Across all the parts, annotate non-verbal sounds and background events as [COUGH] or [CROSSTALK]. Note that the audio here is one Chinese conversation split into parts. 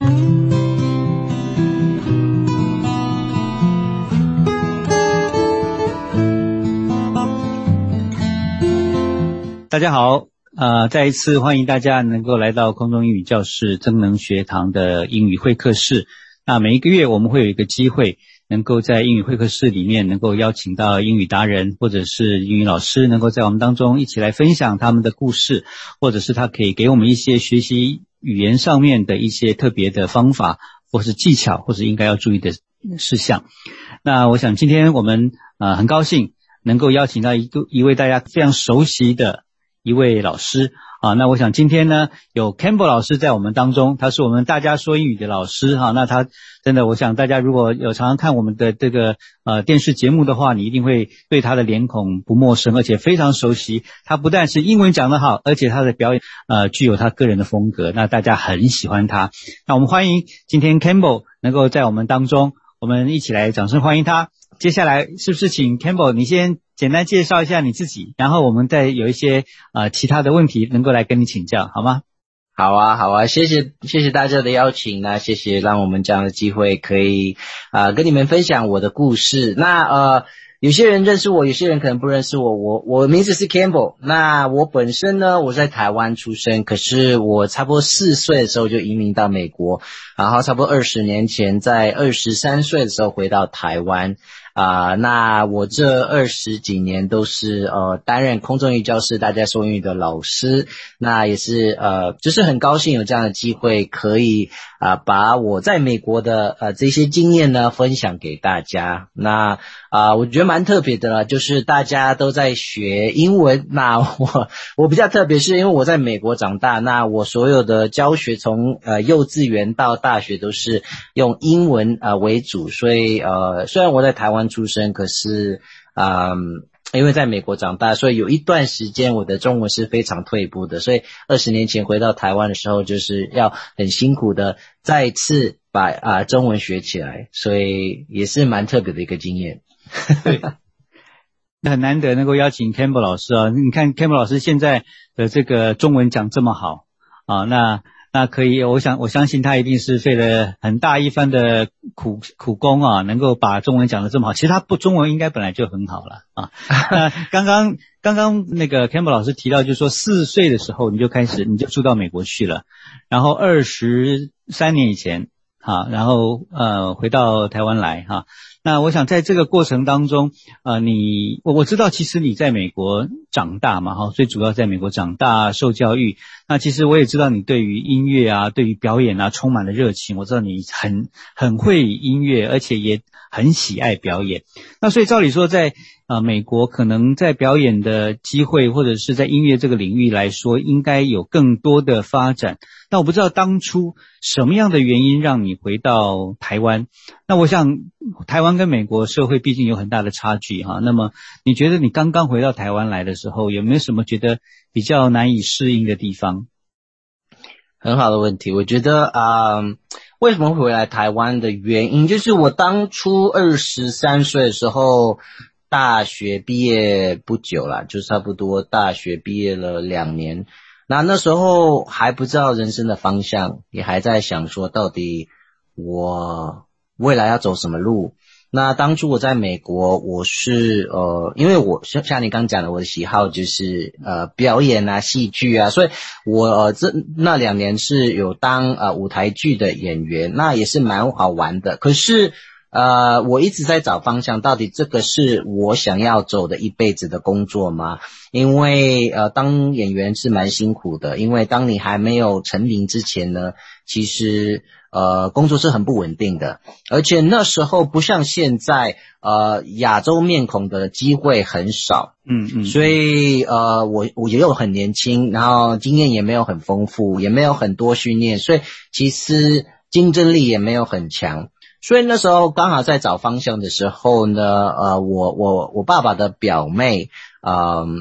大家好，呃，再一次欢迎大家能够来到空中英语教室增能学堂的英语会客室。那每一个月我们会有一个机会，能够在英语会客室里面能够邀请到英语达人或者是英语老师，能够在我们当中一起来分享他们的故事，或者是他可以给我们一些学习语言上面的一些特别的方法，或是技巧，或是应该要注意的事项。那我想今天我们呃很高兴能够邀请到一个一位大家非常熟悉的。一位老师啊，那我想今天呢有 Campbell 老师在我们当中，他是我们大家说英语的老师哈。那他真的，我想大家如果有常常看我们的这个呃电视节目的话，你一定会对他的脸孔不陌生，而且非常熟悉。他不但是英文讲得好，而且他的表演呃具有他个人的风格，那大家很喜欢他。那我们欢迎今天 Campbell 能够在我们当中，我们一起来掌声欢迎他。接下来是不是请 Campbell 你先？简单介绍一下你自己，然后我们再有一些呃其他的问题能够来跟你请教，好吗？好啊，好啊，谢谢谢谢大家的邀请，那谢谢让我们这样的机会可以啊跟你们分享我的故事。那呃有些人认识我，有些人可能不认识我。我我名字是 Campbell，那我本身呢我在台湾出生，可是我差不多四岁的时候就移民到美国，然后差不多二十年前在二十三岁的时候回到台湾。啊，那我这二十几年都是呃担任空中英语教室大家说英语的老师，那也是呃就是很高兴有这样的机会，可以啊把我在美国的呃这些经验呢分享给大家。那啊我觉得蛮特别的了，就是大家都在学英文，那我我比较特别是因为我在美国长大，那我所有的教学从呃幼稚园到大学都是用英文啊为主，所以呃虽然我在台湾。出生可是，嗯，因为在美国长大，所以有一段时间我的中文是非常退步的。所以二十年前回到台湾的时候，就是要很辛苦的再次把啊中文学起来，所以也是蛮特别的一个经验。对，[LAUGHS] 很难得能够邀请 Campbell 老师啊！你看 Campbell 老师现在的这个中文讲这么好啊，那。那可以，我想我相信他一定是费了很大一番的苦苦功啊，能够把中文讲得这么好。其实他不中文应该本来就很好了啊。[LAUGHS] 那刚刚刚刚那个 Campbell 老师提到，就是说四岁的时候你就开始你就住到美国去了，然后二十三年以前啊，然后呃回到台湾来哈。那我想在这个过程当中，呃，你我我知道其实你在美国长大嘛，哈，最主要在美国长大受教育。那其实我也知道你对于音乐啊，对于表演啊充满了热情。我知道你很很会音乐，而且也很喜爱表演。那所以照理说，在啊美国可能在表演的机会或者是在音乐这个领域来说，应该有更多的发展。那我不知道当初什么样的原因让你回到台湾？那我想台湾跟美国社会毕竟有很大的差距哈。那么你觉得你刚刚回到台湾来的时候，有没有什么觉得比较难以适应的地方？很好的问题，我觉得啊，为什么会回来台湾的原因，就是我当初二十三岁的时候，大学毕业不久了，就差不多大学毕业了两年。那那时候还不知道人生的方向，也还在想说到底我未来要走什么路。那当初我在美国，我是呃，因为我像像你刚讲的，我的喜好就是呃表演啊、戏剧啊，所以我这那两年是有当呃舞台剧的演员，那也是蛮好玩的。可是。呃，我一直在找方向，到底这个是我想要走的一辈子的工作吗？因为呃，当演员是蛮辛苦的，因为当你还没有成名之前呢，其实呃，工作是很不稳定的，而且那时候不像现在，呃，亚洲面孔的机会很少，嗯嗯，所以呃，我我也有很年轻，然后经验也没有很丰富，也没有很多训练，所以其实竞争力也没有很强。所以那时候刚好在找方向的时候呢，呃，我我我爸爸的表妹，嗯，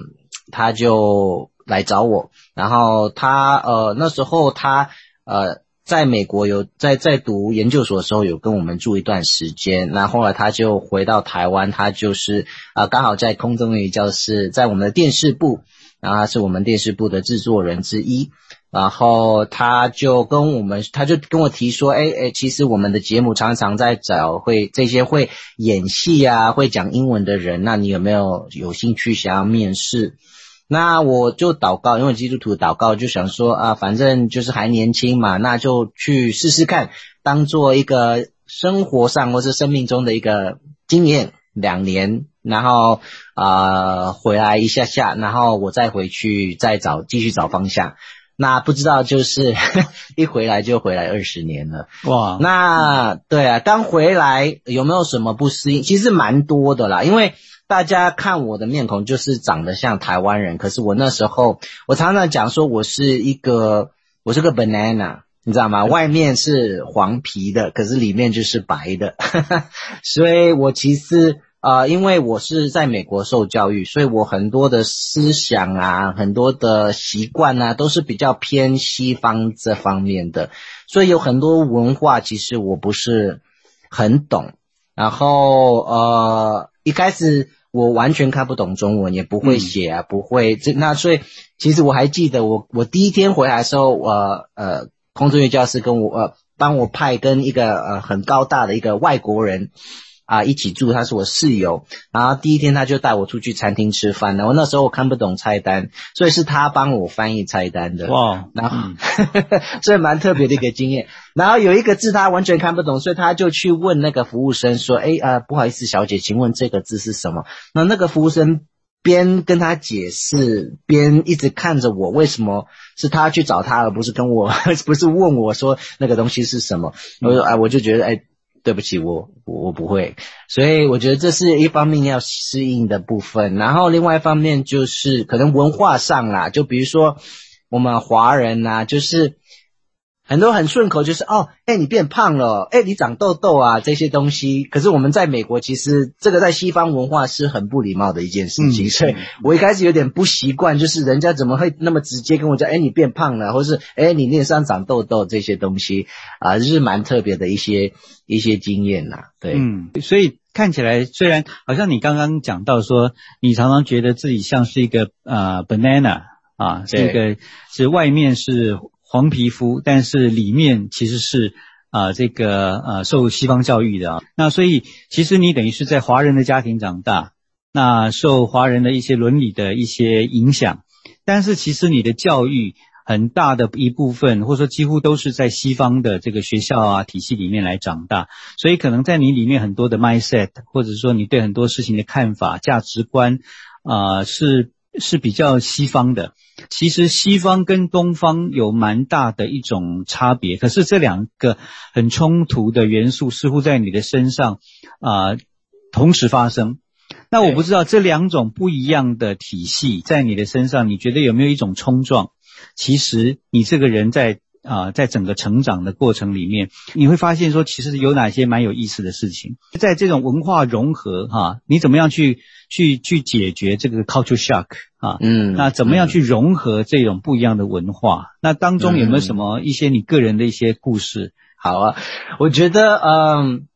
他就来找我，然后他呃那时候他呃在美国有在在读研究所的时候有跟我们住一段时间，那后来他就回到台湾，他就是啊刚好在空中英语教室，在我们的电视部，然后他是我们电视部的制作人之一。然后他就跟我们，他就跟我提说，哎哎，其实我们的节目常常在找会这些会演戏啊、会讲英文的人，那你有没有有兴趣想要面试？那我就祷告，因为基督徒祷告就想说啊，反正就是还年轻嘛，那就去试试看，当做一个生活上或是生命中的一个经验，两年，然后啊回来一下下，然后我再回去再找继续找方向。那不知道就是 [LAUGHS] 一回来就回来二十年了哇！那对啊，刚回来有没有什么不适应？其实蛮多的啦，因为大家看我的面孔就是长得像台湾人，可是我那时候我常常讲说我是一个我是个 banana，你知道吗？外面是黄皮的，可是里面就是白的，[LAUGHS] 所以我其实。啊，因为我是在美国受教育，所以我很多的思想啊，很多的习惯啊，都是比较偏西方这方面的，所以有很多文化其实我不是很懂。然后呃，一开始我完全看不懂中文，也不会写啊，不会这那，所以其实我还记得我我第一天回来的时候，我呃，空中乐教师跟我呃帮我派跟一个呃很高大的一个外国人。啊，一起住，他是我室友。然后第一天他就带我出去餐厅吃饭，然后那时候我看不懂菜单，所以是他帮我翻译菜单的。哇，然后 [LAUGHS] 所以蛮特别的一个经验。然后有一个字他完全看不懂，所以他就去问那个服务生说：“哎啊，不好意思，小姐，请问这个字是什么？”那那个服务生边跟他解释，边一直看着我，为什么是他去找他，而不是跟我，[LAUGHS] 不是问我说那个东西是什么？我说：“哎，我就觉得哎。”对不起，我我不会，所以我觉得这是一方面要适应的部分，然后另外一方面就是可能文化上啦，就比如说我们华人呐，就是。很多很顺口，就是哦，哎，你变胖了，哎，你长痘痘啊，这些东西。可是我们在美国，其实这个在西方文化是很不礼貌的一件事情，所以我一开始有点不习惯，就是人家怎么会那么直接跟我讲，哎，你变胖了，或是哎，你脸上长痘痘这些东西啊，就是蛮特别的一些一些经验呐。对，嗯，所以看起来虽然好像你刚刚讲到说，你常常觉得自己像是一个呃 banana 啊，这个是外面是。黄皮肤，但是里面其实是啊，这个呃受西方教育的啊，那所以其实你等于是在华人的家庭长大，那受华人的一些伦理的一些影响，但是其实你的教育很大的一部分，或者说几乎都是在西方的这个学校啊体系里面来长大，所以可能在你里面很多的 mindset，或者说你对很多事情的看法、价值观啊是。是比较西方的，其实西方跟东方有蛮大的一种差别，可是这两个很冲突的元素似乎在你的身上啊同时发生。那我不知道这两种不一样的体系在你的身上，你觉得有没有一种冲撞？其实你这个人在。啊，在整个成长的过程里面，你会发现说，其实有哪些蛮有意思的事情，在这种文化融合哈，你怎么样去去去解决这个 culture shock 啊？嗯，那怎么样去融合这种不一样的文化？那当中有没有什么一些你个人的一些故事？好啊，我觉得嗯。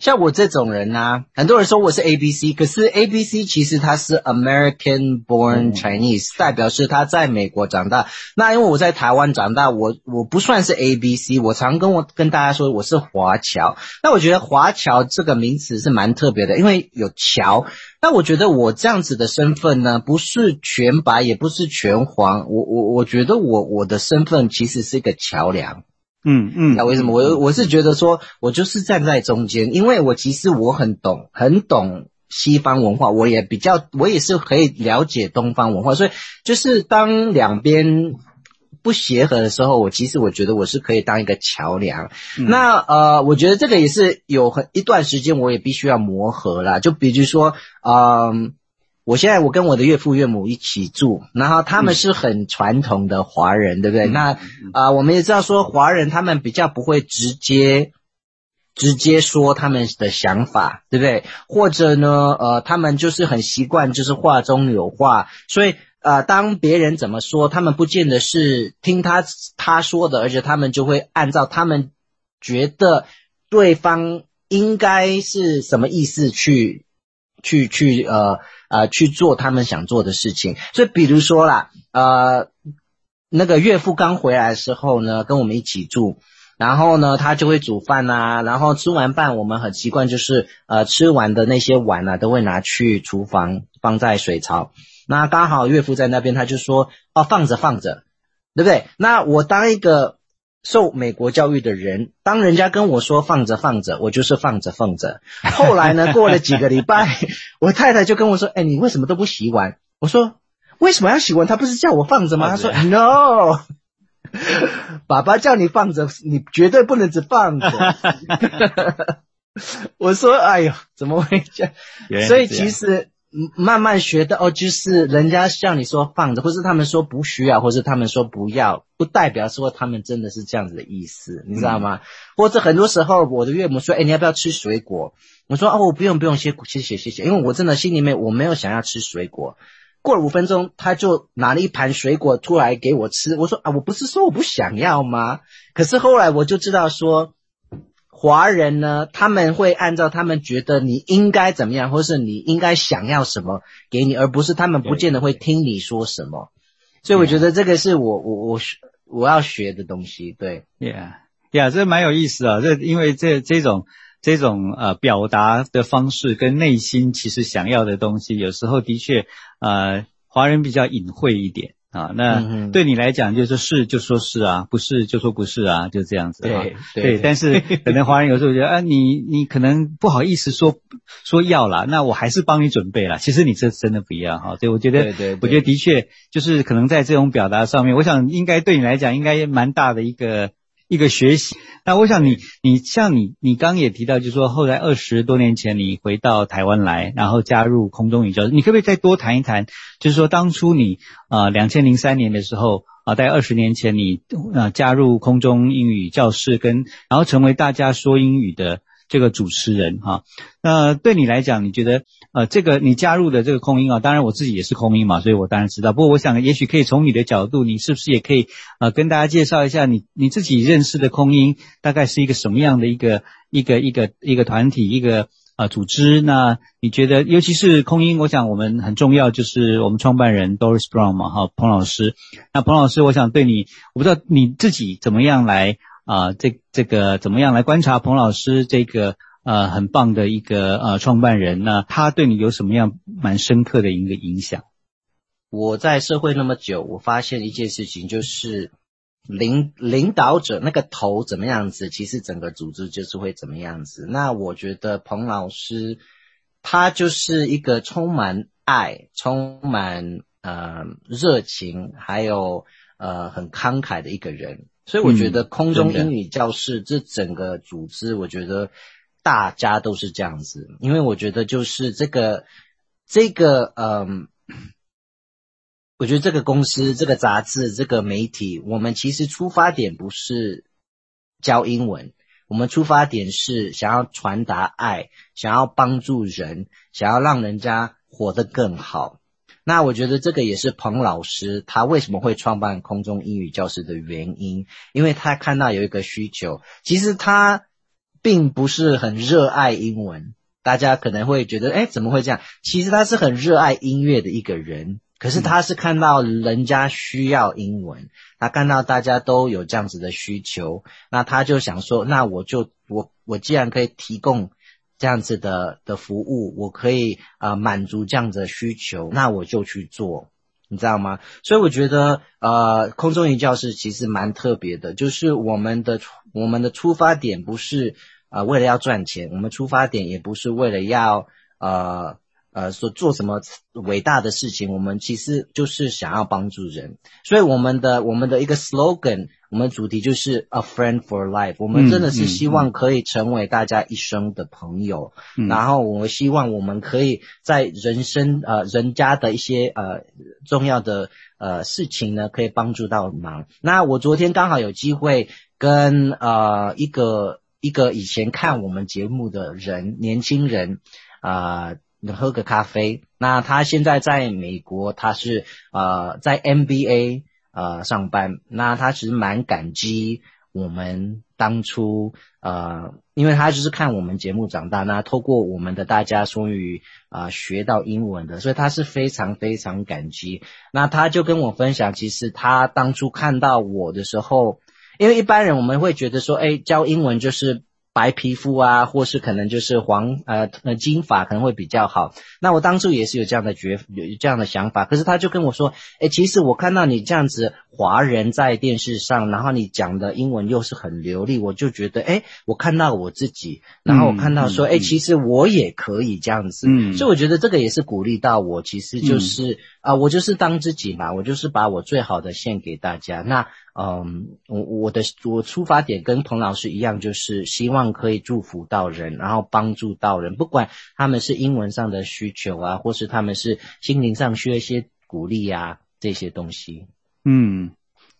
像我这种人呢，很多人说我是 A B C，可是 A B C 其实他是 American born Chinese，代表是他在美国长大。那因为我在台湾长大，我我不算是 A B C，我常跟我跟大家说我是华侨。那我觉得华侨这个名词是蛮特别的，因为有侨。那我觉得我这样子的身份呢，不是全白，也不是全黄，我我我觉得我我的身份其实是一个桥梁。嗯嗯，那为什么我我是觉得说，我就是站在中间，因为我其实我很懂，很懂西方文化，我也比较，我也是可以了解东方文化，所以就是当两边不协和的时候，我其实我觉得我是可以当一个桥梁。那呃，我觉得这个也是有很一段时间，我也必须要磨合啦，就比如说，嗯。我现在我跟我的岳父岳母一起住，然后他们是很传统的华人，对不对？那啊，我们也知道说华人他们比较不会直接直接说他们的想法，对不对？或者呢，呃，他们就是很习惯就是话中有话，所以呃，当别人怎么说，他们不见得是听他他说的，而且他们就会按照他们觉得对方应该是什么意思去去去呃。呃，去做他们想做的事情，所以比如说啦，呃，那个岳父刚回来的时候呢，跟我们一起住，然后呢，他就会煮饭呐，然后吃完饭，我们很习惯就是呃吃完的那些碗呢，都会拿去厨房放在水槽。那刚好岳父在那边，他就说哦放着放着，对不对？那我当一个。受美国教育的人，当人家跟我说放着放着，我就是放着放着。后来呢，过了几个礼拜，[LAUGHS] 我太太就跟我说：“哎，你为什么都不洗碗？”我说：“为什么要洗碗？他不是叫我放着吗？”他说：“No，[LAUGHS] 爸爸叫你放着，你绝对不能只放着。[LAUGHS] ”我说：“哎呦，怎么会这样？”所以其实。慢慢学的哦，就是人家像你说放着，或是他们说不需要，或是他们说不要，不代表说他们真的是这样子的意思，你知道吗？或者很多时候，我的岳母说：“哎，你要不要吃水果？”我说：“哦，我不用，不用，谢谢，谢谢。”因为我真的心里面我没有想要吃水果。过了五分钟，他就拿了一盘水果出来给我吃。我说：“啊，我不是说我不想要吗？”可是后来我就知道说。华人呢，他们会按照他们觉得你应该怎么样，或是你应该想要什么给你，而不是他们不见得会听你说什么。所以我觉得这个是我我我我要学的东西。对，Yeah，Yeah，这蛮有意思啊。这因为这这种这种呃表达的方式跟内心其实想要的东西，有时候的确呃华人比较隐晦一点。啊，那对你来讲，就是是就说是啊，不是就说不是啊，就这样子啊。对对，但是 [LAUGHS] 可能华人有时候觉得啊，你你可能不好意思说说要啦，那我还是帮你准备了。其实你这真的不要哈，所以我觉得，我觉得的确就是可能在这种表达上面，我想应该对你来讲应该蛮大的一个。一个学习，那我想你，你像你，你刚也提到，就是说后来二十多年前你回到台湾来，然后加入空中语教，你可不可以再多谈一谈？就是说当初你啊，两千零三年的时候啊，在二十年前你啊加入空中英语教室，跟然后成为大家说英语的。这个主持人哈，那对你来讲，你觉得呃，这个你加入的这个空音啊，当然我自己也是空音嘛，所以我当然知道。不过我想，也许可以从你的角度，你是不是也可以呃，跟大家介绍一下你你自己认识的空音大概是一个什么样的一个一个一个一个团体一个呃组织？那你觉得，尤其是空音，我想我们很重要，就是我们创办人 Doris Brown 嘛，哈，彭老师。那彭老师，我想对你，我不知道你自己怎么样来。啊，这这个怎么样来观察彭老师这个呃很棒的一个呃创办人呢？他对你有什么样蛮深刻的一个影响？我在社会那么久，我发现一件事情，就是领领导者那个头怎么样子，其实整个组织就是会怎么样子。那我觉得彭老师他就是一个充满爱、充满呃热情，还有呃很慷慨的一个人。所以我觉得空中英语教室这整个组织，我觉得大家都是这样子，因为我觉得就是这个这个嗯，我觉得这个公司、这个杂志、这个媒体，我们其实出发点不是教英文，我们出发点是想要传达爱，想要帮助人，想要让人家活得更好。那我觉得这个也是彭老师他为什么会创办空中英语教室的原因，因为他看到有一个需求。其实他并不是很热爱英文，大家可能会觉得，哎，怎么会这样？其实他是很热爱音乐的一个人，可是他是看到人家需要英文，他看到大家都有这样子的需求，那他就想说，那我就我我既然可以提供。这样子的的服务，我可以啊满足这样子的需求，那我就去做，你知道吗？所以我觉得呃，空中云教室其实蛮特别的，就是我们的我们的出发点不是啊为了要赚钱，我们出发点也不是为了要呃。呃，所做什么伟大的事情，我们其实就是想要帮助人，所以我们的我们的一个 slogan，我们主题就是 a friend for life。我们真的是希望可以成为大家一生的朋友，然后我们希望我们可以在人生呃人家的一些呃重要的呃事情呢，可以帮助到忙。那我昨天刚好有机会跟呃一个一个以前看我们节目的人，年轻人啊。喝个咖啡。那他现在在美国，他是呃在 NBA 呃上班。那他其实蛮感激我们。当初呃，因为他就是看我们节目长大，那透过我们的大家终于啊学到英文的，所以他是非常非常感激。那他就跟我分享，其实他当初看到我的时候，因为一般人我们会觉得说，哎，教英文就是。白皮肤啊，或是可能就是黄呃呃金发可能会比较好。那我当初也是有这样的觉有这样的想法，可是他就跟我说，哎，其实我看到你这样子华人在电视上，然后你讲的英文又是很流利，我就觉得，哎，我看到我自己，然后我看到说，哎，其实我也可以这样子。嗯，所以我觉得这个也是鼓励到我，其实就是啊，我就是当自己嘛，我就是把我最好的献给大家。那。嗯，我我的我出发点跟彭老师一样，就是希望可以祝福到人，然后帮助到人，不管他们是英文上的需求啊，或是他们是心灵上需要一些鼓励啊，这些东西。嗯，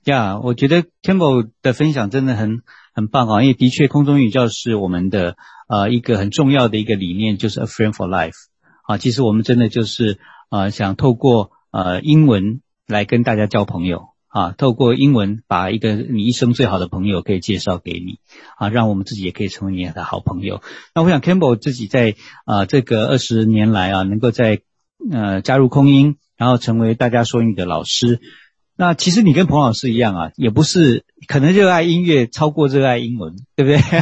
呀，我觉得 Campbell 的分享真的很很棒啊，因为的确空中语教是我们的呃一个很重要的一个理念，就是 A Friend for Life 啊。其实我们真的就是呃想透过呃英文来跟大家交朋友。啊，透过英文把一个你一生最好的朋友可以介绍给你，啊，让我们自己也可以成为你的好朋友。那我想 Campbell 自己在啊这个二十年来啊，能够在呃加入空音，然后成为大家说英语的老师。那其实你跟彭老师一样啊，也不是可能热爱音乐超过热爱英文，对不对？[LAUGHS]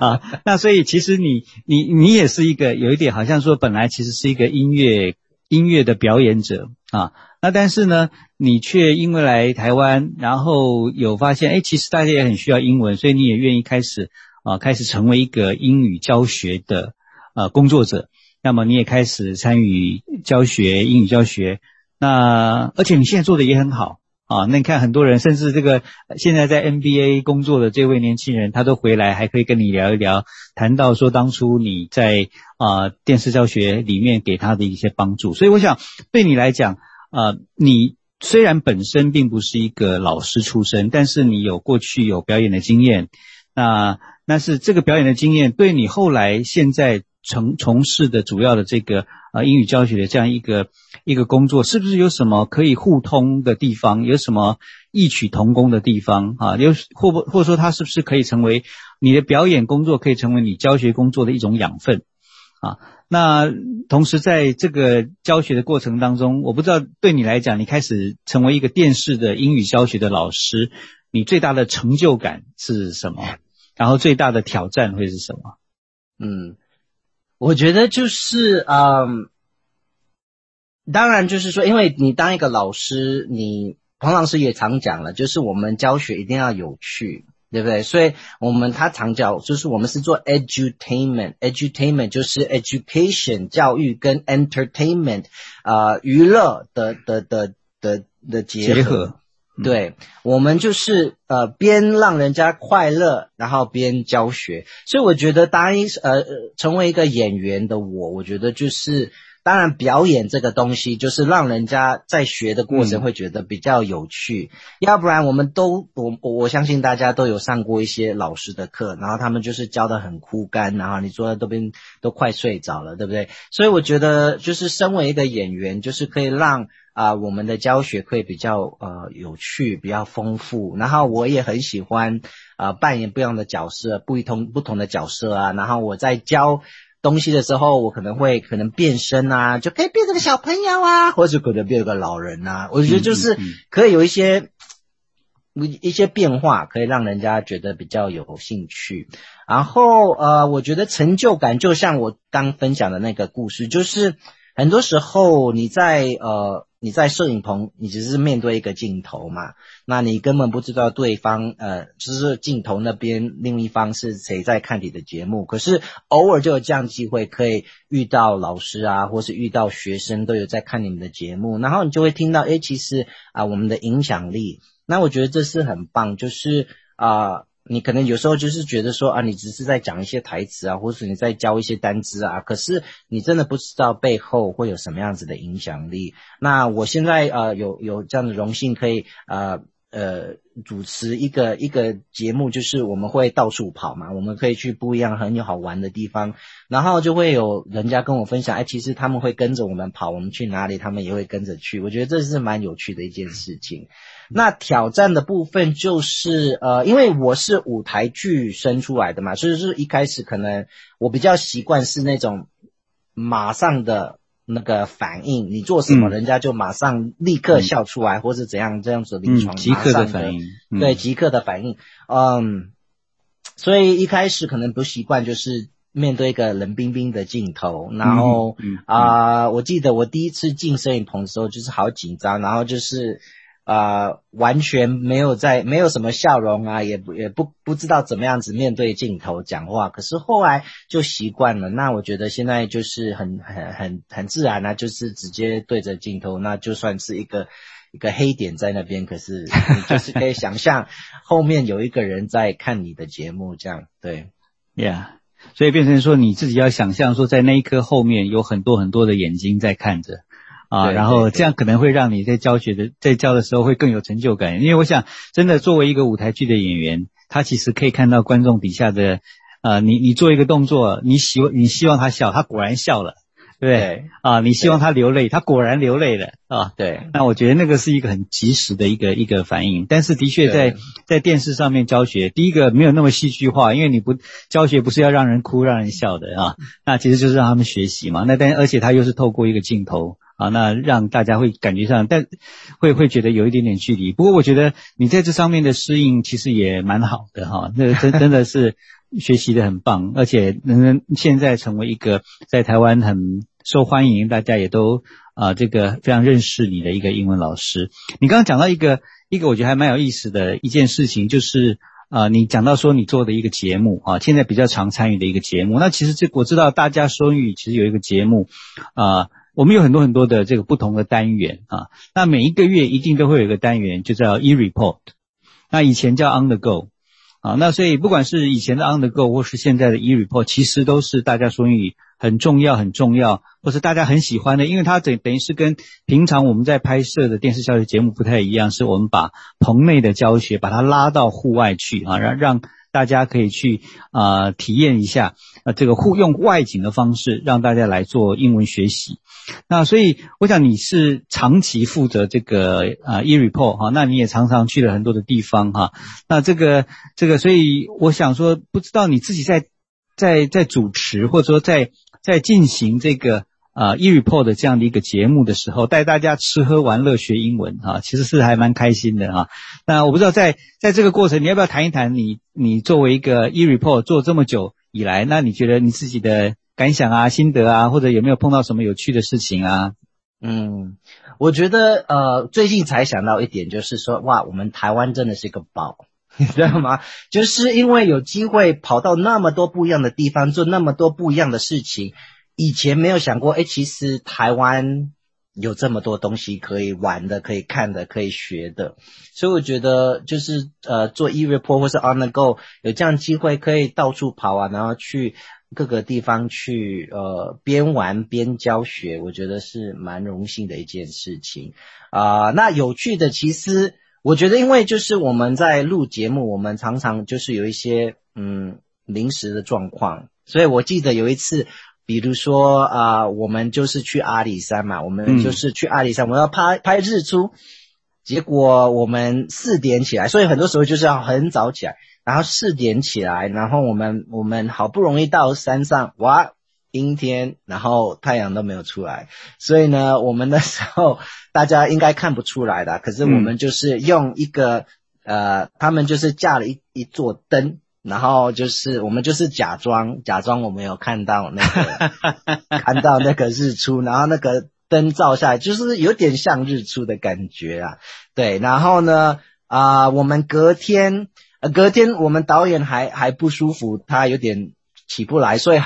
啊，那所以其实你你你也是一个有一点好像说本来其实是一个音乐音乐的表演者啊。那但是呢，你却因为来台湾，然后有发现，哎，其实大家也很需要英文，所以你也愿意开始啊，开始成为一个英语教学的呃工作者。那么你也开始参与教学英语教学。那而且你现在做的也很好啊。那你看很多人，甚至这个现在在 NBA 工作的这位年轻人，他都回来还可以跟你聊一聊，谈到说当初你在啊电视教学里面给他的一些帮助。所以我想对你来讲。呃，你虽然本身并不是一个老师出身，但是你有过去有表演的经验，那那是这个表演的经验对你后来现在从从事的主要的这个呃英语教学的这样一个一个工作，是不是有什么可以互通的地方？有什么异曲同工的地方啊？有或不或者说它是不是可以成为你的表演工作，可以成为你教学工作的一种养分啊？那同时，在这个教学的过程当中，我不知道对你来讲，你开始成为一个电视的英语教学的老师，你最大的成就感是什么？然后最大的挑战会是什么？嗯，我觉得就是嗯，当然就是说，因为你当一个老师，你彭老师也常讲了，就是我们教学一定要有趣。对不对？所以我们他常叫，就是我们是做 edutainment，edutainment 就是 education 教育跟 entertainment 啊娱乐的的的的的结合。对，我们就是呃边让人家快乐，然后边教学。所以我觉得当一呃成为一个演员的我，我觉得就是。当然，表演这个东西就是让人家在学的过程会觉得比较有趣，要不然我们都我我相信大家都有上过一些老师的课，然后他们就是教的很枯干，然后你坐在这边都快睡着了，对不对？所以我觉得就是身为一个演员，就是可以让啊我们的教学会比较呃有趣，比较丰富。然后我也很喜欢啊扮演不一样的角色，不同不同的角色啊。然后我在教。东西的时候，我可能会可能变身啊，就可以变成个小朋友啊，或者可能变个老人呐。我觉得就是可以有一些一一些变化，可以让人家觉得比较有兴趣。然后呃，我觉得成就感就像我刚分享的那个故事，就是很多时候你在呃。你在摄影棚，你只是面对一个镜头嘛？那你根本不知道对方，呃，就是镜头那边另一方是谁在看你的节目。可是偶尔就有这样机会，可以遇到老师啊，或是遇到学生都有在看你们的节目，然后你就会听到，哎，其实啊，我们的影响力，那我觉得这是很棒，就是啊。你可能有时候就是觉得说啊，你只是在讲一些台词啊，或是你在教一些单词啊，可是你真的不知道背后会有什么样子的影响力。那我现在呃有有这样的荣幸，可以呃呃主持一个一个节目，就是我们会到处跑嘛，我们可以去不一样很有好玩的地方，然后就会有人家跟我分享，哎，其实他们会跟着我们跑，我们去哪里，他们也会跟着去。我觉得这是蛮有趣的一件事情。那挑战的部分就是呃，因为我是舞台剧生出来的嘛，所以是一开始可能我比较习惯是那种马上的。那个反应，你做什么，人家就马上立刻笑出来，或者怎样这样子临床即刻的反应，对，即刻的反应，嗯，所以一开始可能不习惯，就是面对一个冷冰冰的镜头，然后啊，我记得我第一次进摄影棚的时候，就是好紧张，然后就是。啊，完全没有在，没有什么笑容啊，也不也不不知道怎么样子面对镜头讲话。可是后来就习惯了。那我觉得现在就是很很很很自然啊，就是直接对着镜头，那就算是一个一个黑点在那边，可是就是可以想象后面有一个人在看你的节目，这样对，Yeah，所以变成说你自己要想象说，在那一刻后面有很多很多的眼睛在看着。啊，然后这样可能会让你在教学的在教的时候会更有成就感，因为我想真的作为一个舞台剧的演员，他其实可以看到观众底下的，呃，你你做一个动作，你希望你希望他笑，他果然笑了，对对？啊，你希望他流泪，他果然流泪了，啊，对。那我觉得那个是一个很及时的一个一个反应，但是的确在在电视上面教学，第一个没有那么戏剧化，因为你不教学不是要让人哭让人笑的啊，那其实就是让他们学习嘛。那但而且他又是透过一个镜头。啊，那让大家会感觉上，但会会觉得有一点点距离。不过我觉得你在这上面的适应其实也蛮好的哈，那真真的是学习的很棒，而且能现在成为一个在台湾很受欢迎，大家也都啊这个非常认识你的一个英文老师。你刚刚讲到一个一个我觉得还蛮有意思的一件事情，就是啊你讲到说你做的一个节目啊，现在比较常参与的一个节目。那其实这我知道大家说语其实有一个节目啊。我们有很多很多的这个不同的单元啊，那每一个月一定都会有一个单元，就叫 e report，那以前叫 on the go，啊，那所以不管是以前的 on the go 或是现在的 e report，其实都是大家说英语很重要很重要，或是大家很喜欢的，因为它等等于是跟平常我们在拍摄的电视教学节目不太一样，是我们把棚内的教学把它拉到户外去啊，让让。大家可以去啊体验一下啊这个互用外景的方式，让大家来做英文学习。那所以我想你是长期负责这个啊 e report 哈，那你也常常去了很多的地方哈。那这个这个，所以我想说，不知道你自己在在在主持或者说在在进行这个。啊，e report 这样的一个节目的时候，带大家吃喝玩乐学英文啊，其实是还蛮开心的啊。那我不知道在在这个过程，你要不要谈一谈你你作为一个 e report 做这么久以来，那你觉得你自己的感想啊、心得啊，或者有没有碰到什么有趣的事情啊？嗯，我觉得呃，最近才想到一点，就是说哇，我们台湾真的是一个宝，[LAUGHS] 你知道吗？就是因为有机会跑到那么多不一样的地方，做那么多不一样的事情。以前没有想过，哎，其实台湾有这么多东西可以玩的、可以看的、可以学的，所以我觉得就是呃，做 e report 或是 on the go 有这样机会可以到处跑啊，然后去各个地方去呃边玩边教学，我觉得是蛮荣幸的一件事情啊。那有趣的，其实我觉得，因为就是我们在录节目，我们常常就是有一些嗯临时的状况，所以我记得有一次。比如说啊，我们就是去阿里山嘛，我们就是去阿里山，我们要拍拍日出，结果我们四点起来，所以很多时候就是要很早起来，然后四点起来，然后我们我们好不容易到山上，哇，阴天，然后太阳都没有出来，所以呢，我们那时候大家应该看不出来的，可是我们就是用一个呃，他们就是架了一一座灯。然后就是我们就是假装假装我们有看到那个看到那个日出，然后那个灯照下来，就是有点像日出的感觉啊。对，然后呢啊，我们隔天呃隔天我们导演还还不舒服，他有点起不来，所以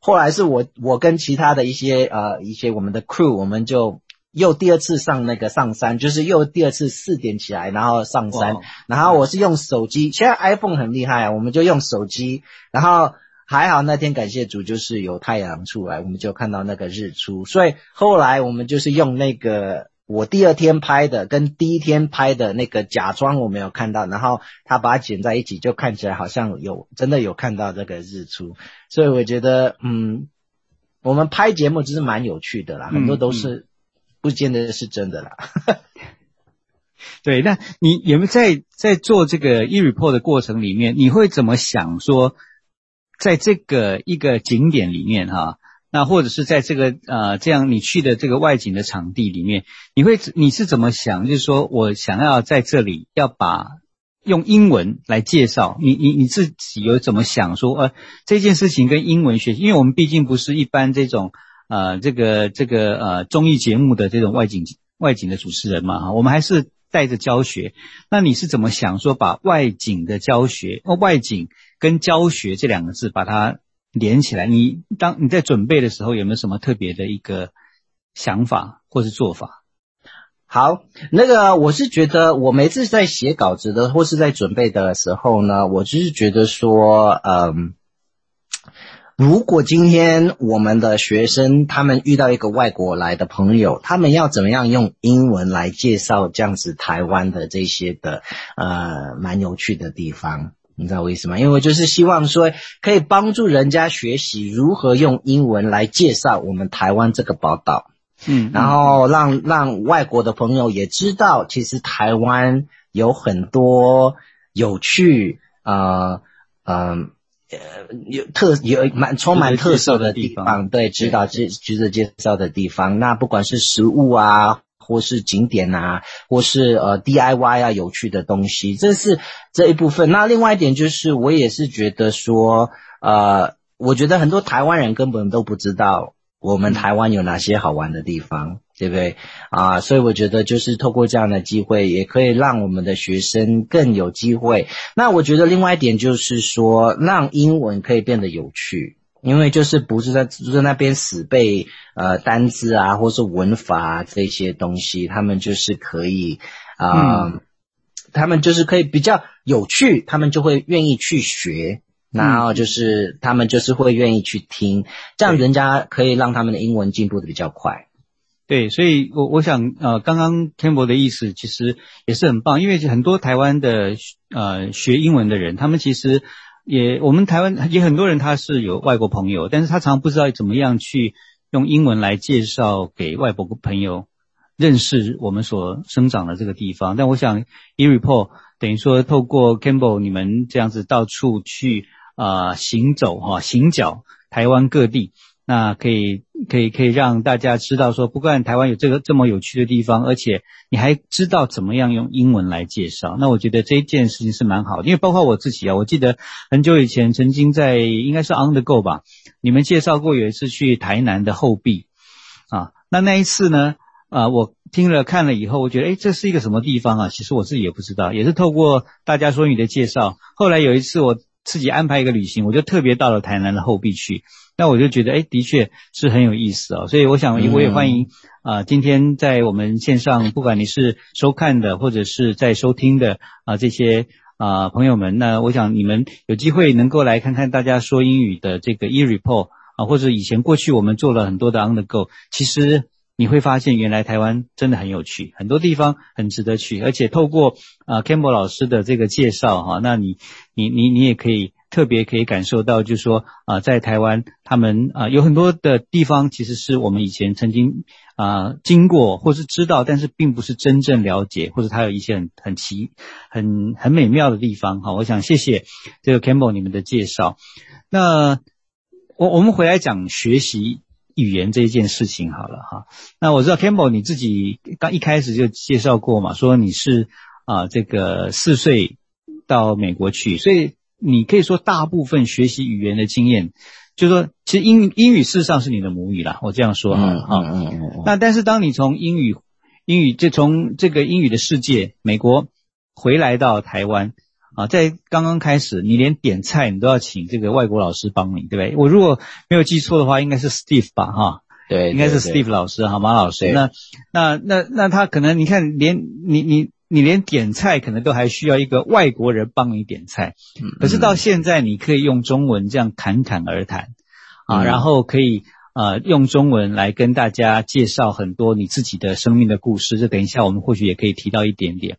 后来是我我跟其他的一些呃一些我们的 crew 我们就。又第二次上那个上山，就是又第二次四点起来，然后上山，然后我是用手机，现在 iPhone 很厉害啊，我们就用手机，然后还好那天感谢主就是有太阳出来，我们就看到那个日出，所以后来我们就是用那个我第二天拍的跟第一天拍的那个假装我没有看到，然后他把它剪在一起，就看起来好像有真的有看到这个日出，所以我觉得，嗯，我们拍节目就是蛮有趣的啦，很多都是不见得是真的啦。[LAUGHS] 对，那你有没有在在做这个 e report 的过程里面，你会怎么想说，在这个一个景点里面哈？那或者是在这个呃这样你去的这个外景的场地里面，你会你是怎么想？就是说我想要在这里要把用英文来介绍你你你自己有怎么想说呃这件事情跟英文学习，因为我们毕竟不是一般这种呃这个这个呃综艺节目的这种外景外景的主持人嘛哈，我们还是带着教学。那你是怎么想说把外景的教学哦外景跟教学这两个字把它？连起来，你当你在准备的时候，有没有什么特别的一个想法或是做法？好，那个我是觉得，我每次在写稿子的或是在准备的时候呢，我就是觉得说，嗯，如果今天我们的学生他们遇到一个外国来的朋友，他们要怎么样用英文来介绍这样子台湾的这些的呃蛮有趣的地方？你知道为什么？因为就是希望说可以帮助人家学习如何用英文来介绍我们台湾这个宝岛，嗯，然后让让外国的朋友也知道，其实台湾有很多有趣啊，嗯，呃，有特有蛮充满特色的地方，对，指导介值得介绍的地方。那不管是食物啊。或是景点啊，或是呃 DIY 啊，有趣的东西，这是这一部分。那另外一点就是，我也是觉得说，呃，我觉得很多台湾人根本都不知道我们台湾有哪些好玩的地方，对不对啊？所以我觉得就是透过这样的机会，也可以让我们的学生更有机会。那我觉得另外一点就是说，让英文可以变得有趣。因为就是不是在就在那边死背呃单字啊，或是文法啊这些东西，他们就是可以啊，他们就是可以比较有趣，他们就会愿意去学，然后就是他们就是会愿意去听，这样人家可以让他们的英文进步的比较快。对，所以我我想呃，刚刚 cambod 的意思其实也是很棒，因为很多台湾的呃学英文的人，他们其实。也，我们台湾也很多人他是有外国朋友，但是他常不知道怎么样去用英文来介绍给外国朋友认识我们所生长的这个地方。但我想，eReport 等于说透过 Campbell 你们这样子到处去啊行走哈行脚台湾各地。那可以可以可以让大家知道说，不管台湾有这个这么有趣的地方，而且你还知道怎么样用英文来介绍。那我觉得这一件事情是蛮好的，因为包括我自己啊，我记得很久以前曾经在应该是 On the Go 吧，你们介绍过有一次去台南的后壁啊，那那一次呢，啊，我听了看了以后，我觉得哎，这是一个什么地方啊？其实我自己也不知道，也是透过大家说你的介绍，后来有一次我自己安排一个旅行，我就特别到了台南的后壁去。那我就觉得，哎，的确是很有意思哦。所以我想，我也欢迎啊，今天在我们线上，不管你是收看的，或者是在收听的啊，这些啊朋友们，那我想你们有机会能够来看看大家说英语的这个 e report 啊，或者以前过去我们做了很多的 on the go，其实你会发现，原来台湾真的很有趣，很多地方很值得去，而且透过啊 Campbell 老师的这个介绍哈，那你你你你也可以。特别可以感受到，就是说啊，在台湾，他们啊有很多的地方，其实是我们以前曾经啊经过或是知道，但是并不是真正了解，或者它有一些很很奇、很很美妙的地方。哈，我想谢谢这个 Campbell 你们的介绍。那我我们回来讲学习语言这一件事情好了哈。那我知道 Campbell 你自己刚一开始就介绍过嘛，说你是啊这个四岁到美国去，所以。你可以说大部分学习语言的经验，就是说，其实英英语事实上是你的母语啦。我这样说哈，嗯嗯嗯。那但是当你从英语英语就从这个英语的世界美国回来到台湾啊，在刚刚开始，你连点菜你都要请这个外国老师帮你，对不对？我如果没有记错的话，应该是 Steve 吧，哈，对，应该是 Steve 老师哈，马老师。那那那那他可能你看连你你。你连点菜可能都还需要一个外国人帮你点菜，可是到现在你可以用中文这样侃侃而谈，啊，然后可以呃用中文来跟大家介绍很多你自己的生命的故事。这等一下我们或许也可以提到一点点。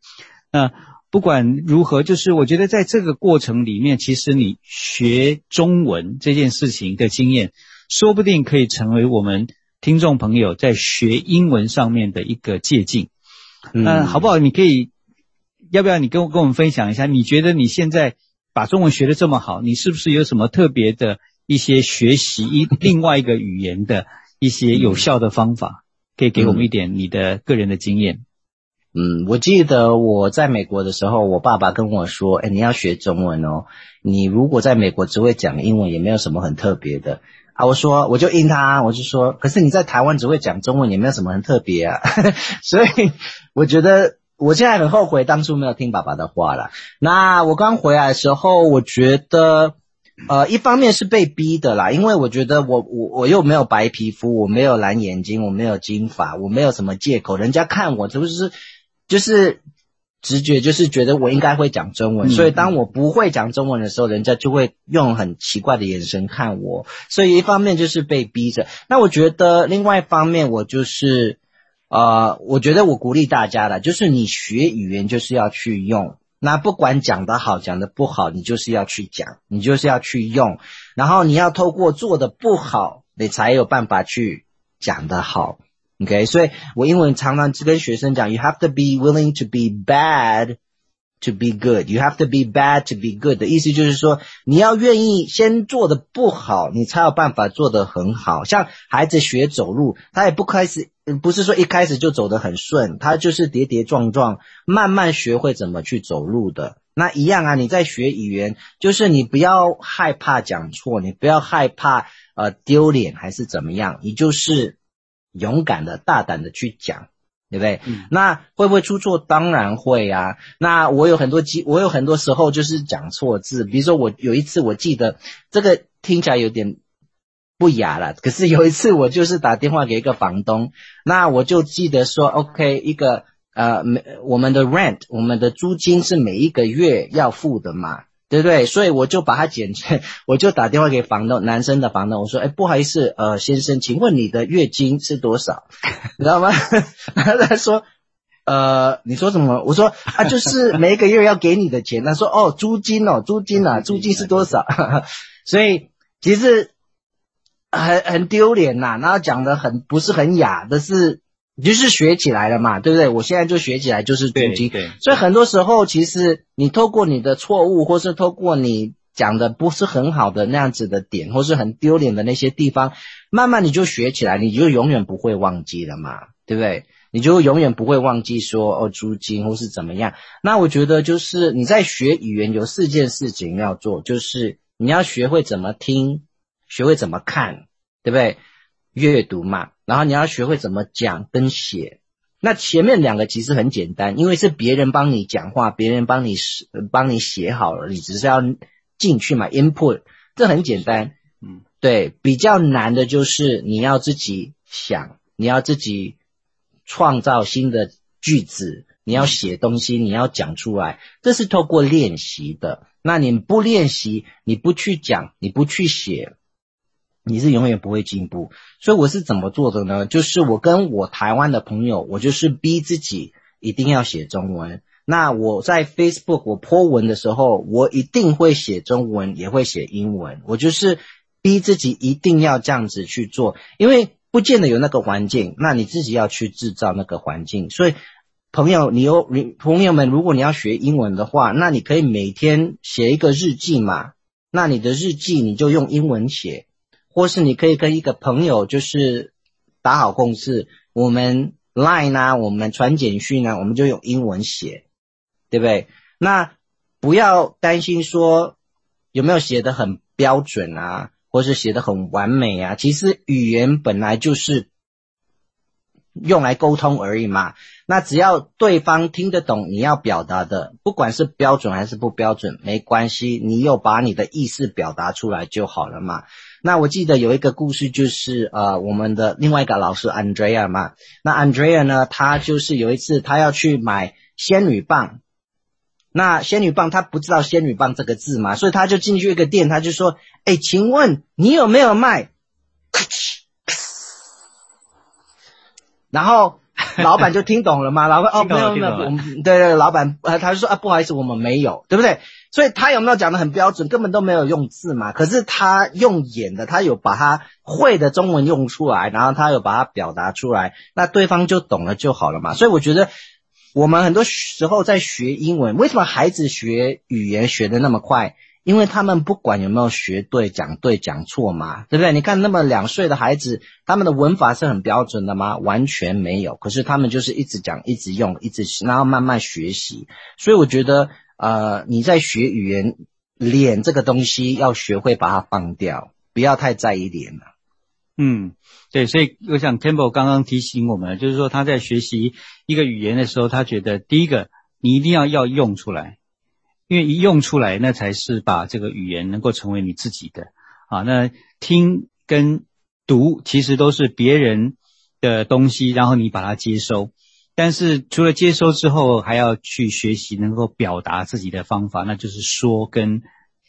那不管如何，就是我觉得在这个过程里面，其实你学中文这件事情的经验，说不定可以成为我们听众朋友在学英文上面的一个借鉴。那好不好？你可以要不要你跟我跟我们分享一下？你觉得你现在把中文学的这么好，你是不是有什么特别的一些学习一另外一个语言的一些有效的方法？可以给我们一点你的个人的经验。嗯，我记得我在美国的时候，我爸爸跟我说：“哎，你要学中文哦。你如果在美国只会讲英文，也没有什么很特别的啊。”我说，我就应他，我就说：“可是你在台湾只会讲中文，也没有什么很特别啊。[LAUGHS] ”所以我觉得我现在很后悔当初没有听爸爸的话了。那我刚回来的时候，我觉得呃，一方面是被逼的啦，因为我觉得我我我又没有白皮肤，我没有蓝眼睛，我没有金发，我没有什么借口，人家看我是不是？就是直觉，就是觉得我应该会讲中文，所以当我不会讲中文的时候，人家就会用很奇怪的眼神看我。所以一方面就是被逼着，那我觉得另外一方面，我就是呃，我觉得我鼓励大家的，就是你学语言就是要去用，那不管讲得好讲得不好，你就是要去讲，你就是要去用，然后你要透过做的不好，你才有办法去讲得好。OK，所以我英文常常跟学生讲，You have to be willing to be bad to be good. You have to be bad to be good 的意思就是说，你要愿意先做的不好，你才有办法做得很好。像孩子学走路，他也不开始，不是说一开始就走得很顺，他就是跌跌撞撞，慢慢学会怎么去走路的。那一样啊，你在学语言，就是你不要害怕讲错，你不要害怕呃丢脸还是怎么样，你就是。勇敢的、大胆的去讲，对不对？那会不会出错？当然会啊。那我有很多机，我有很多时候就是讲错字。比如说，我有一次我记得这个听起来有点不雅了，可是有一次我就是打电话给一个房东，那我就记得说，OK，一个呃，每我们的 rent，我们的租金是每一个月要付的嘛。对不对？所以我就把它剪成，[LAUGHS] 我就打电话给房东，男生的房东，我说：“哎，不好意思，呃，先生，请问你的月经是多少？[LAUGHS] 你知道吗？” [LAUGHS] 他说：“呃，你说什么？”我说：“啊，就是每一个月要给你的钱。”他说：“哦，租金哦，租金啊，租金是多少？”所以其实很很丢脸呐，然后讲的很不是很雅的是。就是学起来了嘛，对不对？我现在就学起来就是租金，所以很多时候其实你透过你的错误，或是透过你讲的不是很好的那样子的点，或是很丢脸的那些地方，慢慢你就学起来，你就永远不会忘记了嘛，对不对？你就永远不会忘记说哦租金或是怎么样。那我觉得就是你在学语言有四件事情要做，就是你要学会怎么听，学会怎么看，对不对？阅读嘛。然后你要学会怎么讲跟写，那前面两个其实很简单，因为是别人帮你讲话，别人帮你写，帮你写好了，你只是要进去嘛，input，这很简单。嗯，对，比较难的就是你要自己想，你要自己创造新的句子，你要写东西，你要讲出来，这是透过练习的。那你不练习，你不去讲，你不去写。你是永远不会进步，所以我是怎么做的呢？就是我跟我台湾的朋友，我就是逼自己一定要写中文。那我在 Facebook 我 po 文的时候，我一定会写中文，也会写英文。我就是逼自己一定要这样子去做，因为不见得有那个环境，那你自己要去制造那个环境。所以朋友，你有你朋友们，如果你要学英文的话，那你可以每天写一个日记嘛。那你的日记你就用英文写。或是你可以跟一个朋友就是打好共识，我们 Line 啊，我们传简讯啊，我们就用英文写，对不对？那不要担心说有没有写的很标准啊，或是写的很完美啊。其实语言本来就是用来沟通而已嘛。那只要对方听得懂你要表达的，不管是标准还是不标准，没关系，你有把你的意思表达出来就好了嘛。那我记得有一个故事，就是呃，我们的另外一个老师 Andrea 嘛。那 Andrea 呢，他就是有一次他要去买仙女棒，那仙女棒他不知道仙女棒这个字嘛，所以他就进去一个店，他就说：“哎，请问你有没有卖？” [LAUGHS] 然后老板就听懂了吗？老板哦，没有没有，我们对对，老板呃，他就说啊，不好意思，我们没有，对不对？所以他有没有讲的很标准？根本都没有用字嘛。可是他用演的，他有把他会的中文用出来，然后他有把它表达出来，那对方就懂了就好了嘛。所以我觉得我们很多时候在学英文，为什么孩子学语言学的那么快？因为他们不管有没有学对、讲对、讲错嘛，对不对？你看那么两岁的孩子，他们的文法是很标准的吗？完全没有。可是他们就是一直讲、一直用、一直，然后慢慢学习。所以我觉得。呃，你在学语言，脸这个东西要学会把它放掉，不要太在意脸了。嗯，对，所以我想 Campbell 刚刚提醒我们，就是说他在学习一个语言的时候，他觉得第一个你一定要要用出来，因为一用出来，那才是把这个语言能够成为你自己的啊。那听跟读其实都是别人的东西，然后你把它接收。但是除了接收之后，还要去学习能够表达自己的方法，那就是说跟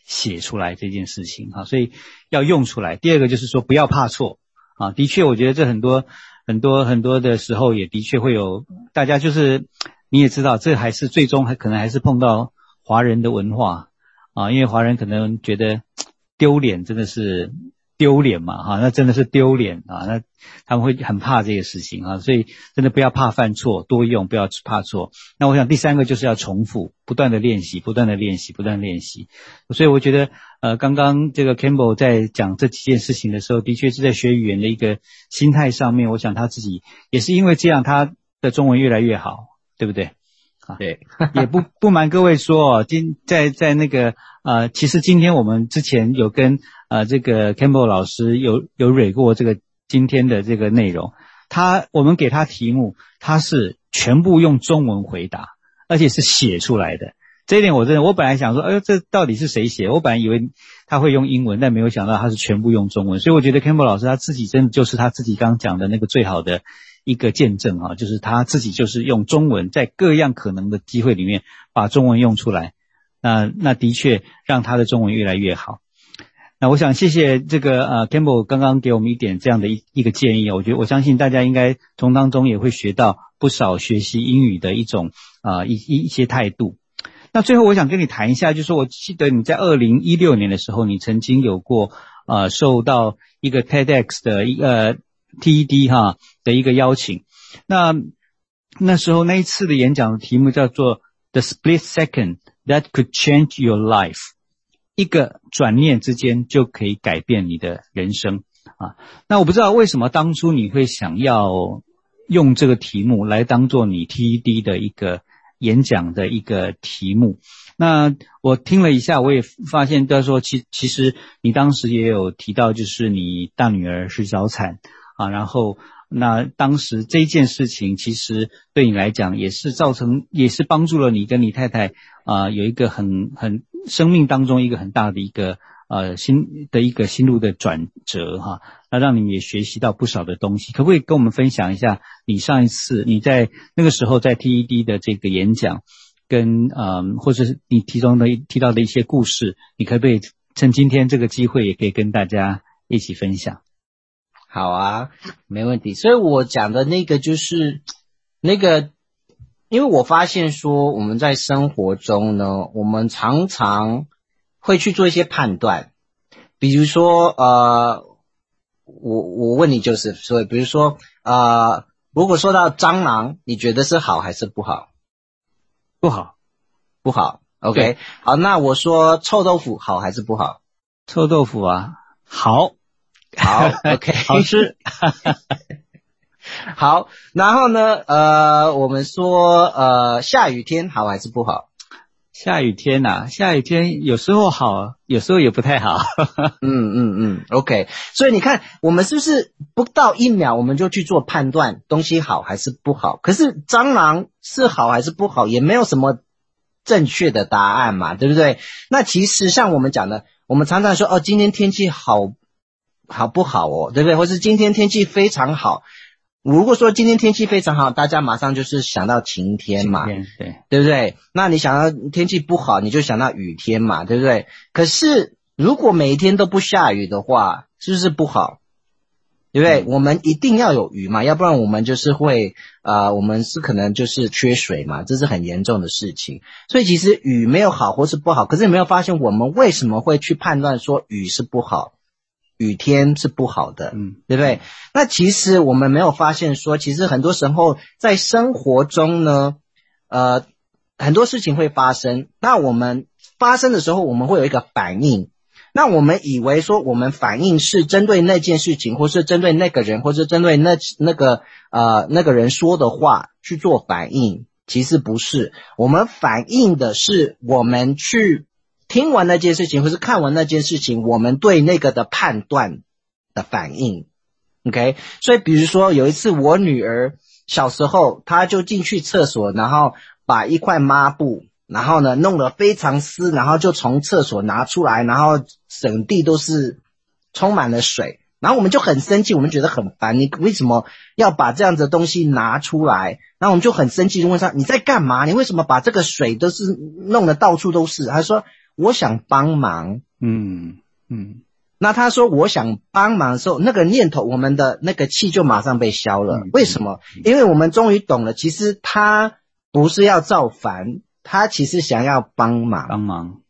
写出来这件事情啊，所以要用出来。第二个就是说不要怕错啊，的确，我觉得这很多很多很多的时候也的确会有，大家就是你也知道，这还是最终还可能还是碰到华人的文化啊，因为华人可能觉得丢脸真的是。丢脸嘛，哈，那真的是丢脸啊！那他们会很怕这个事情啊，所以真的不要怕犯错，多用，不要怕错。那我想第三个就是要重复，不断的练习，不断的练习，不断练习。所以我觉得，呃，刚刚这个 Campbell 在讲这几件事情的时候，的确是在学语言的一个心态上面。我想他自己也是因为这样，他的中文越来越好，对不对？啊，对，也不不瞒各位说，今在在那个呃，其实今天我们之前有跟。啊，这个 Campbell 老师有有蕊过这个今天的这个内容，他我们给他题目，他是全部用中文回答，而且是写出来的。这一点我真的，我本来想说，哎呦，这到底是谁写？我本来以为他会用英文，但没有想到他是全部用中文。所以我觉得 Campbell 老师他自己真的就是他自己刚讲的那个最好的一个见证啊，就是他自己就是用中文在各样可能的机会里面把中文用出来，那那的确让他的中文越来越好。那我想谢谢这个呃，Campbell 刚刚给我们一点这样的一一个建议，我觉得我相信大家应该从当中也会学到不少学习英语的一种啊一一一些态度。那最后我想跟你谈一下，就是我记得你在二零一六年的时候，你曾经有过呃受到一个 TEDx 的一个 TED 哈的一个邀请。那那时候那一次的演讲题目叫做 The Split Second That Could Change Your Life。一个转念之间就可以改变你的人生啊！那我不知道为什么当初你会想要用这个题目来当做你 TED 的一个演讲的一个题目。那我听了一下，我也发现，他说其其实你当时也有提到，就是你大女儿是早产啊，然后那当时这件事情其实对你来讲也是造成，也是帮助了你跟你太太啊有一个很很。生命当中一个很大的一个呃心的一个心路的转折哈，那让你们也学习到不少的东西。可不可以跟我们分享一下你上一次你在那个时候在 TED 的这个演讲，跟嗯或者是你其中的提到的一些故事，你可不可以趁今天这个机会也可以跟大家一起分享？好啊，没问题。所以我讲的那个就是那个。因为我发现说，我们在生活中呢，我们常常会去做一些判断，比如说，呃，我我问你就是，所以比如说，呃，如果说到蟑螂，你觉得是好还是不好？不好，不好。OK，好，那我说臭豆腐好还是不好？臭豆腐啊，好，好，[LAUGHS] OK，好吃。[LAUGHS] 好，然后呢？呃，我们说，呃，下雨天好还是不好？下雨天呐，下雨天有时候好，有时候也不太好。[LAUGHS] 嗯嗯嗯，OK。所以你看，我们是不是不到一秒我们就去做判断，东西好还是不好？可是蟑螂是好还是不好，也没有什么正确的答案嘛，对不对？那其实像我们讲的，我们常常说，哦，今天天气好，好不好哦，对不对？或是今天天气非常好。如果说今天天气非常好，大家马上就是想到晴天嘛，对对不对？那你想到天气不好，你就想到雨天嘛，对不对？可是如果每一天都不下雨的话，是不是不好？对不对？我们一定要有雨嘛，要不然我们就是会啊，我们是可能就是缺水嘛，这是很严重的事情。所以其实雨没有好或是不好，可是你没有发现我们为什么会去判断说雨是不好，雨天是不好的，嗯，对不对？那其实我们没有发现说，其实很多时候在生活中呢，呃，很多事情会发生，那我们发生的时候，我们会有一个反应。那我们以为说我们反应是针对那件事情，或是针对那个人，或是针对那那个呃那个人说的话去做反应，其实不是。我们反应的是我们去听完那件事情，或是看完那件事情，我们对那个的判断的反应。OK，所以比如说有一次我女儿小时候，她就进去厕所，然后把一块抹布。然后呢，弄得非常湿，然后就从厕所拿出来，然后整地都是充满了水。然后我们就很生气，我们觉得很烦，你为什么要把这样子的东西拿出来？然后我们就很生气，就问她你在干嘛？你为什么把这个水都是弄得到处都是？她说我想帮忙。嗯嗯。那他说我想帮忙的时候，那个念头，我们的那个气就马上被消了。为什么？因为我们终于懂了，其实他不是要造反。他其实想要帮忙，帮忙，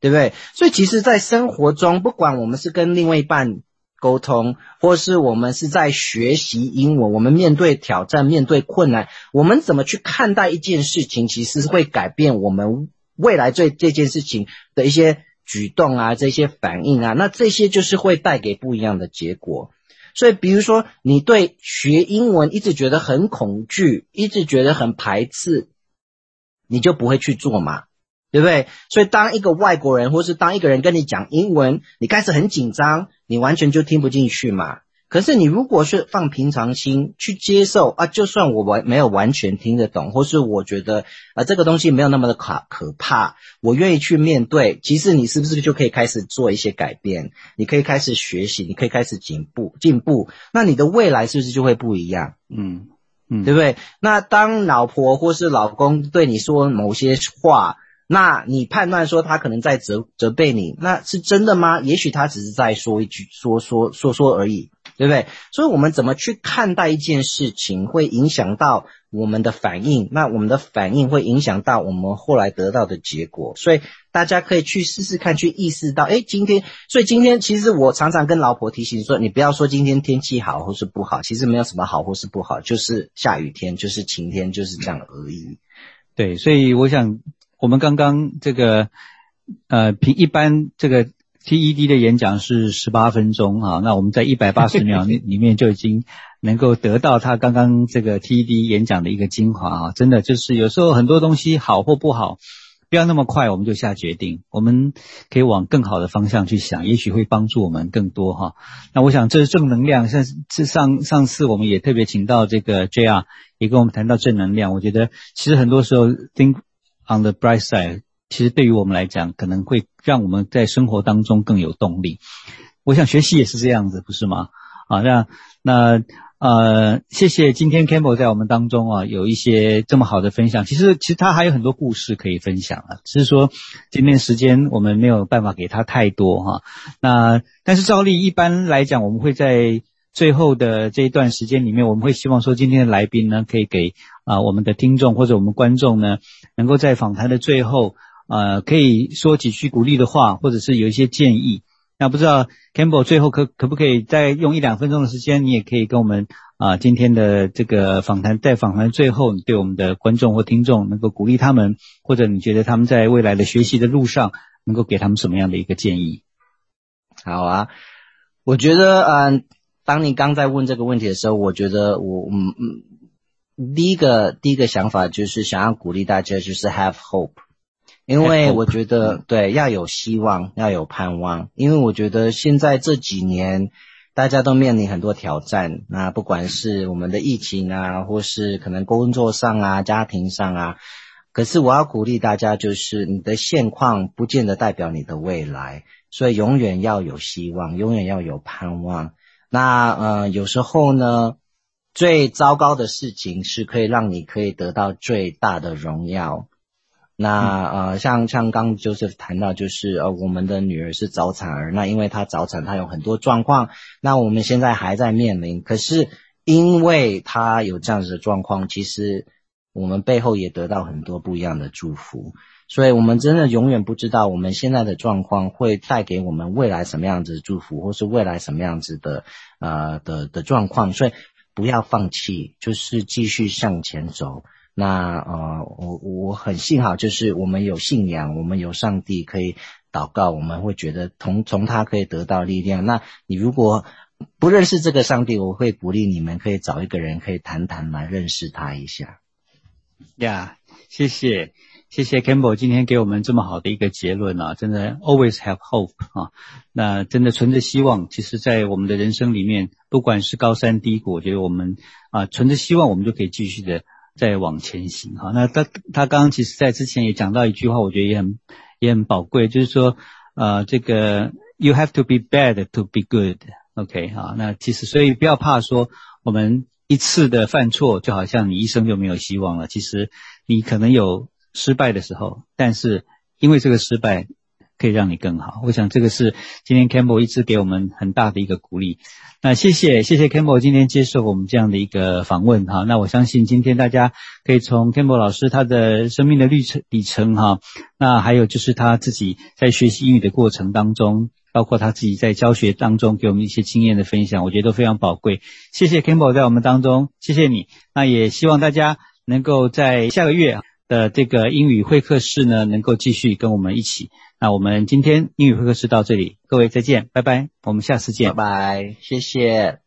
对不对？所以其实，在生活中，不管我们是跟另外一半沟通，或是我们是在学习英文，我们面对挑战、面对困难，我们怎么去看待一件事情，其实是会改变我们未来这这件事情的一些举动啊，这些反应啊，那这些就是会带给不一样的结果。所以，比如说，你对学英文一直觉得很恐惧，一直觉得很排斥。你就不会去做嘛，对不对？所以当一个外国人，或是当一个人跟你讲英文，你开始很紧张，你完全就听不进去嘛。可是你如果是放平常心去接受啊，就算我完没有完全听得懂，或是我觉得啊这个东西没有那么的可可怕，我愿意去面对。其实你是不是就可以开始做一些改变？你可以开始学习，你可以开始进步进步。那你的未来是不是就会不一样？嗯。嗯，对不对？那当老婆或是老公对你说某些话，那你判断说他可能在责责备你，那是真的吗？也许他只是在说一句说说说说而已，对不对？所以，我们怎么去看待一件事情，会影响到我们的反应，那我们的反应会影响到我们后来得到的结果，所以。大家可以去试试看，去意识到，哎，今天，所以今天其实我常常跟老婆提醒说，你不要说今天天气好或是不好，其实没有什么好或是不好，就是下雨天，就是晴天，就是这样而已。对，所以我想，我们刚刚这个，呃，平一般这个 TED 的演讲是十八分钟啊，那我们在一百八十秒里 [LAUGHS] 面就已经能够得到他刚刚这个 TED 演讲的一个精华啊，真的就是有时候很多东西好或不好。不要那么快，我们就下决定。我们可以往更好的方向去想，也许会帮助我们更多哈。那我想这是正能量。像是上上次我们也特别请到这个 JR，也跟我们谈到正能量。我觉得其实很多时候 think on the bright side，其实对于我们来讲，可能会让我们在生活当中更有动力。我想学习也是这样子，不是吗？啊，那那。呃，谢谢今天 Campbell 在我们当中啊，有一些这么好的分享。其实，其实他还有很多故事可以分享啊，只是说今天时间我们没有办法给他太多哈。那但是照例一般来讲，我们会在最后的这一段时间里面，我们会希望说今天的来宾呢，可以给啊我们的听众或者我们观众呢，能够在访谈的最后，呃，可以说几句鼓励的话，或者是有一些建议。那不知道 Campbell 最后可可不可以再用一两分钟的时间，你也可以跟我们啊今天的这个访谈，在访谈最后，你对我们的观众或听众能够鼓励他们，或者你觉得他们在未来的学习的路上能够给他们什么样的一个建议？好啊，我觉得嗯，当你刚在问这个问题的时候，我觉得我嗯嗯，第一个第一个想法就是想要鼓励大家，就是 have hope。因为我觉得，对，要有希望，要有盼望。因为我觉得现在这几年，大家都面临很多挑战。那不管是我们的疫情啊，或是可能工作上啊、家庭上啊，可是我要鼓励大家，就是你的现况不见得代表你的未来，所以永远要有希望，永远要有盼望。那呃，有时候呢，最糟糕的事情是可以让你可以得到最大的荣耀。那呃，像像刚就是谈到，就是呃，我们的女儿是早产儿，那因为她早产，她有很多状况，那我们现在还在面临，可是因为她有这样子的状况，其实我们背后也得到很多不一样的祝福。所以，我们真的永远不知道我们现在的状况会带给我们未来什么样子的祝福，或是未来什么样子的呃的的状况。所以，不要放弃，就是继续向前走。那呃，我我很幸好，就是我们有信仰，我们有上帝可以祷告，我们会觉得从从他可以得到力量。那你如果不认识这个上帝，我会鼓励你们可以找一个人可以谈谈来认识他一下。呀，谢谢。谢谢 Campbell 今天给我们这么好的一个结论啊，真的 always have hope 啊，那真的存着希望。其实，在我们的人生里面，不管是高山低谷，我觉得我们啊存着希望，我们就可以继续的再往前行哈。那他他刚刚其实在之前也讲到一句话，我觉得也很也很宝贵，就是说呃这个 you have to be bad to be good，OK 哈。那其实所以不要怕说我们一次的犯错，就好像你一生就没有希望了。其实你可能有。失败的时候，但是因为这个失败可以让你更好，我想这个是今天 Campbell 一直给我们很大的一个鼓励。那谢谢谢谢 Campbell 今天接受我们这样的一个访问哈。那我相信今天大家可以从 Campbell 老师他的生命的历程里程哈，那还有就是他自己在学习英语的过程当中，包括他自己在教学当中给我们一些经验的分享，我觉得都非常宝贵。谢谢 Campbell 在我们当中，谢谢你。那也希望大家能够在下个月。的这个英语会客室呢，能够继续跟我们一起。那我们今天英语会客室到这里，各位再见，拜拜，我们下次见，拜拜，谢谢。